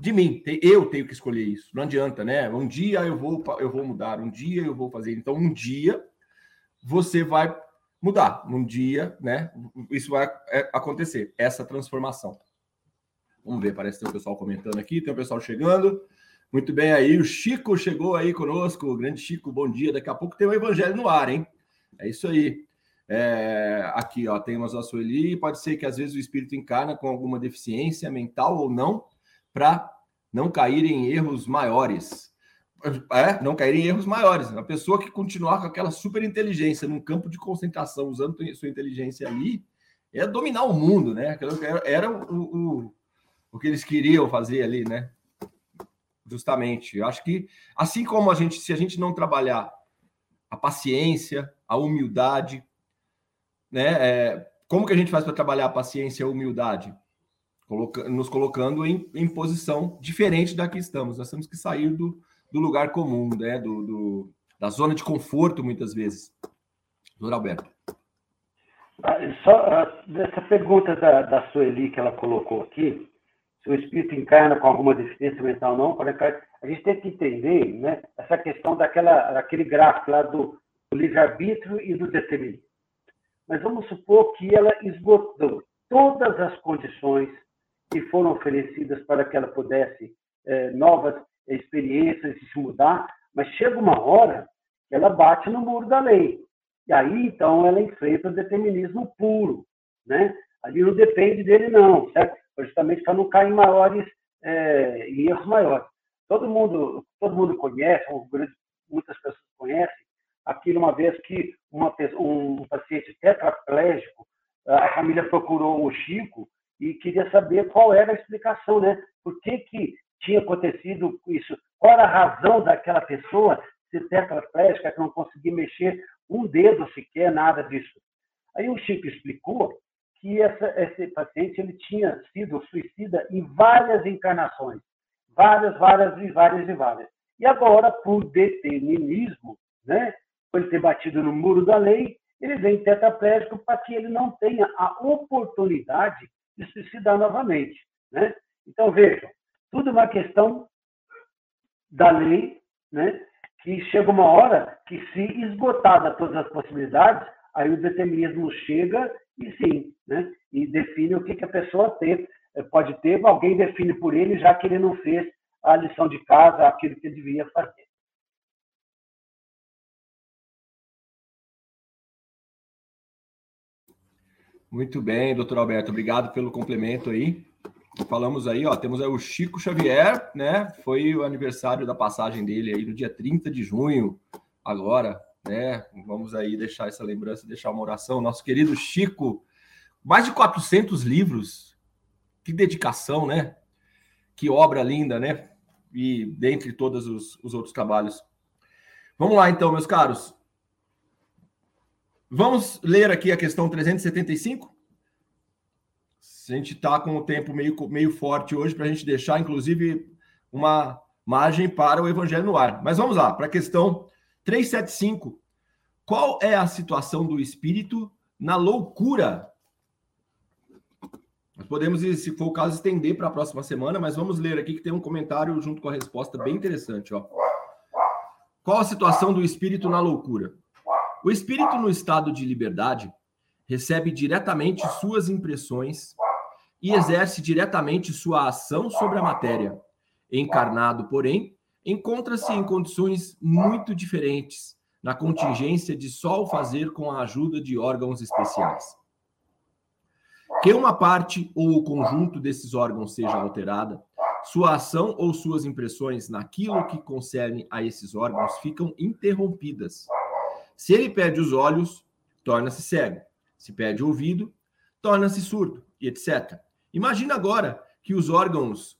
de mim. Eu tenho que escolher isso. Não adianta, né? Um dia eu vou, eu vou mudar, um dia eu vou fazer. Então, um dia você vai mudar. Um dia, né? Isso vai é, acontecer, essa transformação. Vamos ver, parece que tem o pessoal comentando aqui, tem o pessoal chegando. Muito bem aí, o Chico chegou aí conosco, o grande Chico, bom dia. Daqui a pouco tem o Evangelho no ar, hein? É isso aí. É, aqui, ó, temos a Sueli. Pode ser que às vezes o espírito encarna com alguma deficiência mental ou não, para não cair em erros maiores. É, não cair em erros maiores. A pessoa que continuar com aquela super inteligência num campo de concentração, usando sua inteligência ali, é dominar o mundo, né? Era o, o, o que eles queriam fazer ali, né? Justamente. Eu acho que, assim como a gente, se a gente não trabalhar a paciência, a humildade, né? É, como que a gente faz para trabalhar a paciência e a humildade? Coloca, nos colocando em, em, posição diferente da que estamos. Nós temos que sair do, do lugar comum, né? do, do, da zona de conforto, muitas vezes. Doutor Alberto. Ah, só ah, dessa pergunta da, da Sueli que ela colocou aqui, se o espírito encarna com alguma deficiência mental ou não, a gente tem que entender né, essa questão daquela, daquele gráfico lá do, do livre-arbítrio e do determinismo. Mas vamos supor que ela esgotou todas as condições que foram oferecidas para que ela pudesse é, novas experiências e se mudar, mas chega uma hora que ela bate no muro da lei. E aí, então, ela enfrenta o determinismo puro, né? Ali não depende dele, não, certo? Justamente para não cair em maiores, é, em erros maiores. Todo mundo, todo mundo conhece, muitas pessoas conhecem, aquilo uma vez que uma, um paciente tetraplégico, a família procurou o Chico e queria saber qual era a explicação, né? Por que, que tinha acontecido isso? Qual era a razão daquela pessoa ser tetraplégica, que não conseguia mexer um dedo sequer, nada disso? Aí o Chico explicou que essa, esse paciente ele tinha sido suicida em várias encarnações, várias, várias e várias e várias. E agora, por determinismo, né, por ele ter batido no muro da lei, ele vem tetraplégico para que ele não tenha a oportunidade de suicidar novamente. Né? Então, vejam, tudo uma questão da lei, né? que chega uma hora que, se esgotada todas as possibilidades, aí o determinismo chega e sim, né? e define o que, que a pessoa tem, pode ter, alguém define por ele, já que ele não fez a lição de casa, aquilo que ele devia fazer. Muito bem, doutor Alberto, obrigado pelo complemento aí. Falamos aí, ó, temos aí o Chico Xavier, né? Foi o aniversário da passagem dele aí no dia 30 de junho, agora, né? Vamos aí deixar essa lembrança, deixar uma oração. Nosso querido Chico, mais de 400 livros, que dedicação, né? Que obra linda, né? E dentre todos os, os outros trabalhos. Vamos lá, então, meus caros. Vamos ler aqui a questão 375? A gente está com o tempo meio, meio forte hoje para a gente deixar, inclusive, uma margem para o Evangelho no ar. Mas vamos lá, para a questão 375. Qual é a situação do espírito na loucura? Nós podemos, se for o caso, estender para a próxima semana, mas vamos ler aqui que tem um comentário junto com a resposta bem interessante. Ó. Qual a situação do espírito na loucura? O espírito no estado de liberdade recebe diretamente suas impressões e exerce diretamente sua ação sobre a matéria. Encarnado, porém, encontra-se em condições muito diferentes, na contingência de só o fazer com a ajuda de órgãos especiais. Que uma parte ou o conjunto desses órgãos seja alterada, sua ação ou suas impressões naquilo que concerne a esses órgãos ficam interrompidas se ele perde os olhos, torna-se cego. Se perde o ouvido, torna-se surdo, e etc. Imagina agora que os órgãos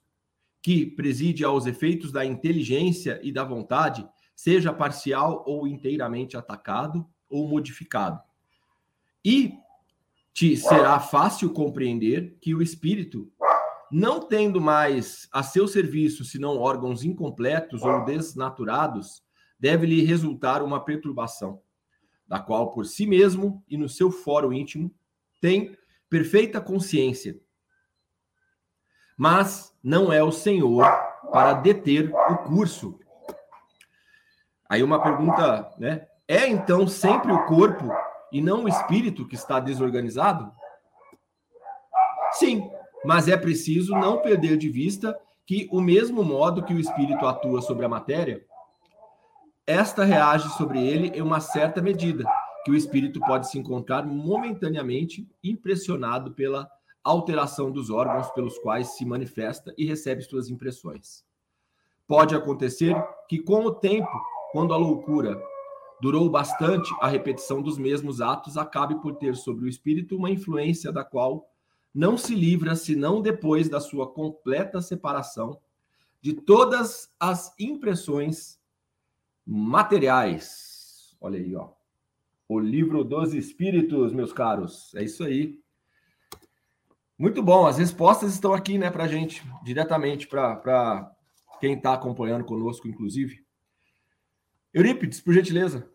que preside aos efeitos da inteligência e da vontade seja parcial ou inteiramente atacado ou modificado. E te será fácil compreender que o espírito, não tendo mais a seu serviço senão órgãos incompletos ou desnaturados, deve lhe resultar uma perturbação da qual por si mesmo e no seu fórum íntimo tem perfeita consciência. Mas não é o Senhor para deter o curso. Aí uma pergunta, né? É então sempre o corpo e não o espírito que está desorganizado? Sim, mas é preciso não perder de vista que o mesmo modo que o espírito atua sobre a matéria, esta reage sobre ele em uma certa medida, que o espírito pode se encontrar momentaneamente impressionado pela alteração dos órgãos pelos quais se manifesta e recebe suas impressões. Pode acontecer que, com o tempo, quando a loucura durou bastante, a repetição dos mesmos atos acabe por ter sobre o espírito uma influência da qual não se livra senão depois da sua completa separação de todas as impressões materiais. Olha aí, ó. O livro dos espíritos, meus caros. É isso aí. Muito bom. As respostas estão aqui, né, para gente, diretamente para quem está acompanhando conosco, inclusive. Eurípides, por gentileza.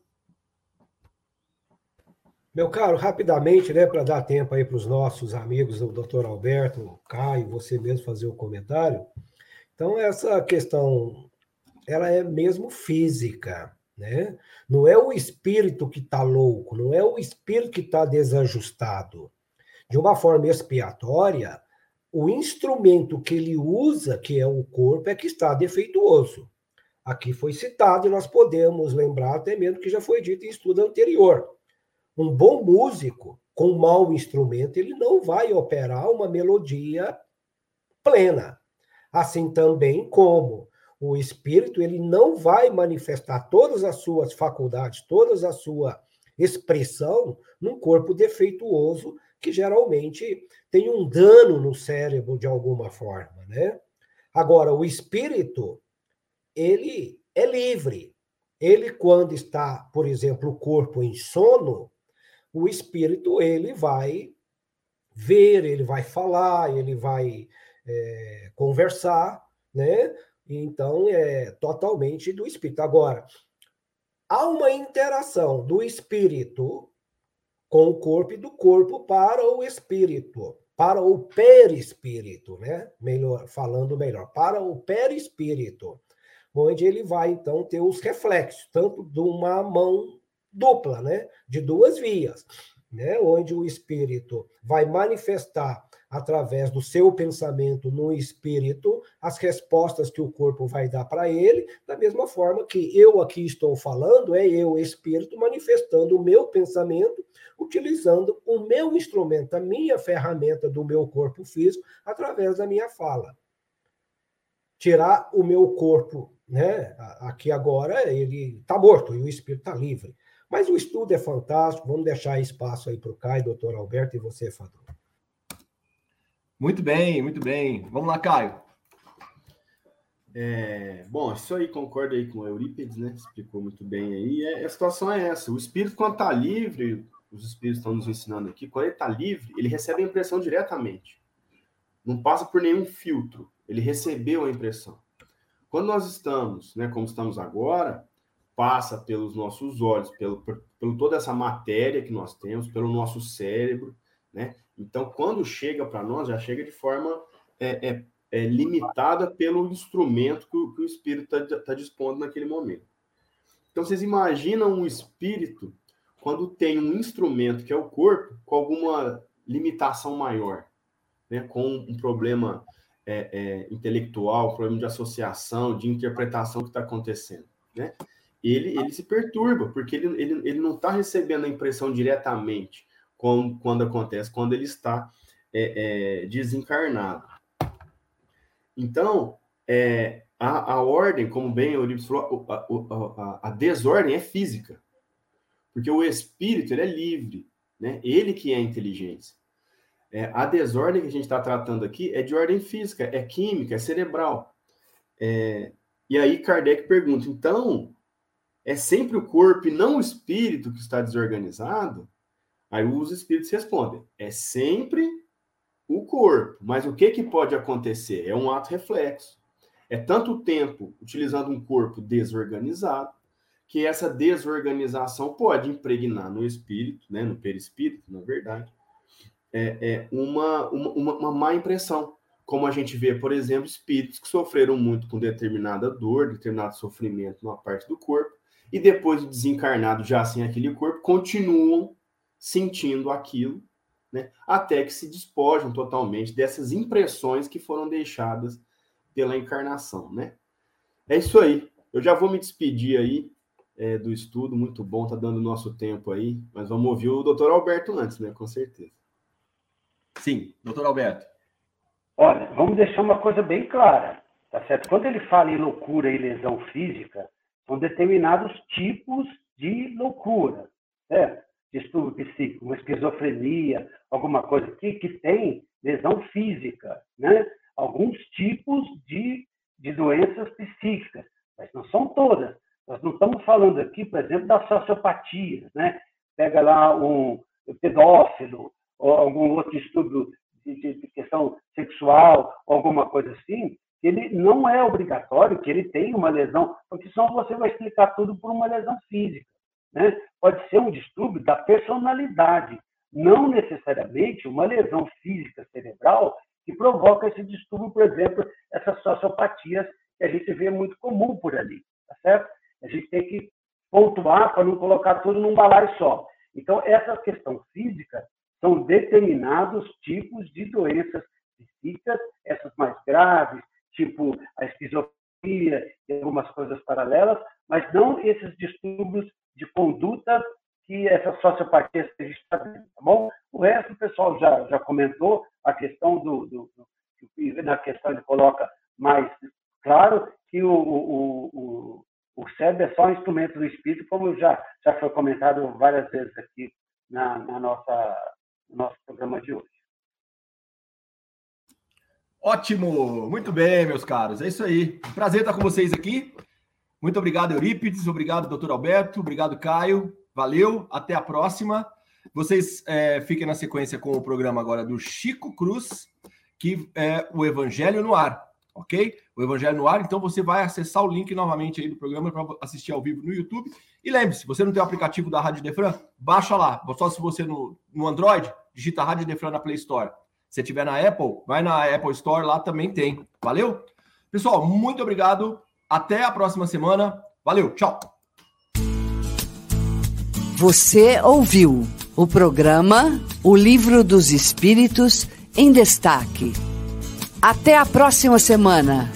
Meu caro, rapidamente, né, para dar tempo aí para os nossos amigos, o doutor Alberto, o Caio, você mesmo fazer o comentário. Então, essa questão ela é mesmo física, né? Não é o espírito que está louco, não é o espírito que está desajustado. De uma forma expiatória, o instrumento que ele usa, que é o corpo, é que está defeituoso. Aqui foi citado e nós podemos lembrar até mesmo que já foi dito em estudo anterior. Um bom músico com um mau instrumento, ele não vai operar uma melodia plena. Assim também como o espírito ele não vai manifestar todas as suas faculdades, todas a sua expressão num corpo defeituoso que geralmente tem um dano no cérebro de alguma forma, né? Agora, o espírito, ele é livre. Ele quando está, por exemplo, o corpo em sono, o espírito ele vai ver, ele vai falar, ele vai é, conversar, né? Então, é totalmente do espírito. Agora, há uma interação do espírito com o corpo e do corpo para o espírito, para o perispírito, né? Melhor, falando melhor, para o perispírito, onde ele vai então ter os reflexos, tanto de uma mão dupla, né? De duas vias, né? Onde o espírito vai manifestar através do seu pensamento no espírito, as respostas que o corpo vai dar para ele, da mesma forma que eu aqui estou falando, é eu, espírito, manifestando o meu pensamento, utilizando o meu instrumento, a minha ferramenta do meu corpo físico, através da minha fala. Tirar o meu corpo, né? Aqui agora ele está morto e o espírito está livre. Mas o estudo é fantástico, vamos deixar espaço aí para o Caio, doutor Alberto, e você, Fador. Muito bem, muito bem. Vamos lá, Caio. É, bom, isso aí concordo aí com o Eurípides, né? Explicou muito bem aí. É, a situação é essa: o espírito, quando está livre, os espíritos estão nos ensinando aqui, quando ele está livre, ele recebe a impressão diretamente. Não passa por nenhum filtro. Ele recebeu a impressão. Quando nós estamos, né, como estamos agora, passa pelos nossos olhos, pelo, por, pelo toda essa matéria que nós temos, pelo nosso cérebro, né? Então, quando chega para nós, já chega de forma é, é, é limitada pelo instrumento que o, que o espírito está tá dispondo naquele momento. Então, vocês imaginam um espírito quando tem um instrumento, que é o corpo, com alguma limitação maior, né? com um problema é, é, intelectual, problema de associação, de interpretação que está acontecendo. Né? Ele, ele se perturba, porque ele, ele, ele não está recebendo a impressão diretamente como, quando acontece, quando ele está é, é, desencarnado. Então, é, a, a, ordem, como bem o Eurípides falou, a, a, a, desordem é física, porque o espírito ele é livre, né? ele que é a inteligência. É, a desordem que a gente está tratando aqui é de ordem física, é química, é cerebral. É, e aí Kardec pergunta, então, é sempre o corpo e não o espírito que está desorganizado? Aí os espíritos respondem: é sempre o corpo. Mas o que, que pode acontecer? É um ato reflexo. É tanto tempo utilizando um corpo desorganizado que essa desorganização pode impregnar no espírito, né, no perispírito, na verdade, é, é uma, uma, uma má impressão. Como a gente vê, por exemplo, espíritos que sofreram muito com determinada dor, determinado sofrimento numa parte do corpo, e depois de desencarnado, já sem aquele corpo, continuam sentindo aquilo, né, até que se despojam totalmente dessas impressões que foram deixadas pela encarnação, né? É isso aí. Eu já vou me despedir aí é, do estudo, muito bom, tá dando nosso tempo aí, mas vamos ouvir o doutor Alberto antes, né? Com certeza. Sim, doutor Alberto. Olha, vamos deixar uma coisa bem clara, tá certo? Quando ele fala em loucura e lesão física, são determinados tipos de loucura, certo? Distúrbio psíquico, uma esquizofrenia, alguma coisa que, que tem lesão física, né? Alguns tipos de, de doenças psíquicas, mas não são todas. Nós não estamos falando aqui, por exemplo, da sociopatia, né? Pega lá um pedófilo ou algum outro de, de, de questão sexual, alguma coisa assim, ele não é obrigatório que ele tenha uma lesão, porque senão você vai explicar tudo por uma lesão física. Né? Pode ser um distúrbio da personalidade, não necessariamente uma lesão física cerebral que provoca esse distúrbio, por exemplo, essas sociopatias que a gente vê muito comum por ali, tá certo? A gente tem que pontuar para não colocar tudo num balaio só. Então, essa questão física são determinados tipos de doenças psíquicas, essas mais graves, tipo a esquizofrenia e algumas coisas paralelas, mas não esses distúrbios de conduta que essa sociopatia está vendo, tá bom? O resto o pessoal já, já comentou, a questão do, do, do na questão ele coloca mais claro que o, o, o, o cérebro é só um instrumento do espírito, como já, já foi comentado várias vezes aqui na, na nossa, no nosso programa de hoje. Ótimo, muito bem, meus caros. É isso aí. Prazer estar com vocês aqui. Muito obrigado, Eurípides. Obrigado, doutor Alberto. Obrigado, Caio. Valeu. Até a próxima. Vocês é, fiquem na sequência com o programa agora do Chico Cruz, que é o Evangelho no Ar, ok? O Evangelho no Ar. Então você vai acessar o link novamente aí do programa para assistir ao vivo no YouTube. E lembre-se, você não tem o aplicativo da Rádio Defran? Baixa lá. Só se você no, no Android, digita Rádio Defran na Play Store. Se tiver na Apple, vai na Apple Store, lá também tem. Valeu? Pessoal, muito obrigado. Até a próxima semana. Valeu, tchau. Você ouviu o programa O Livro dos Espíritos em Destaque. Até a próxima semana.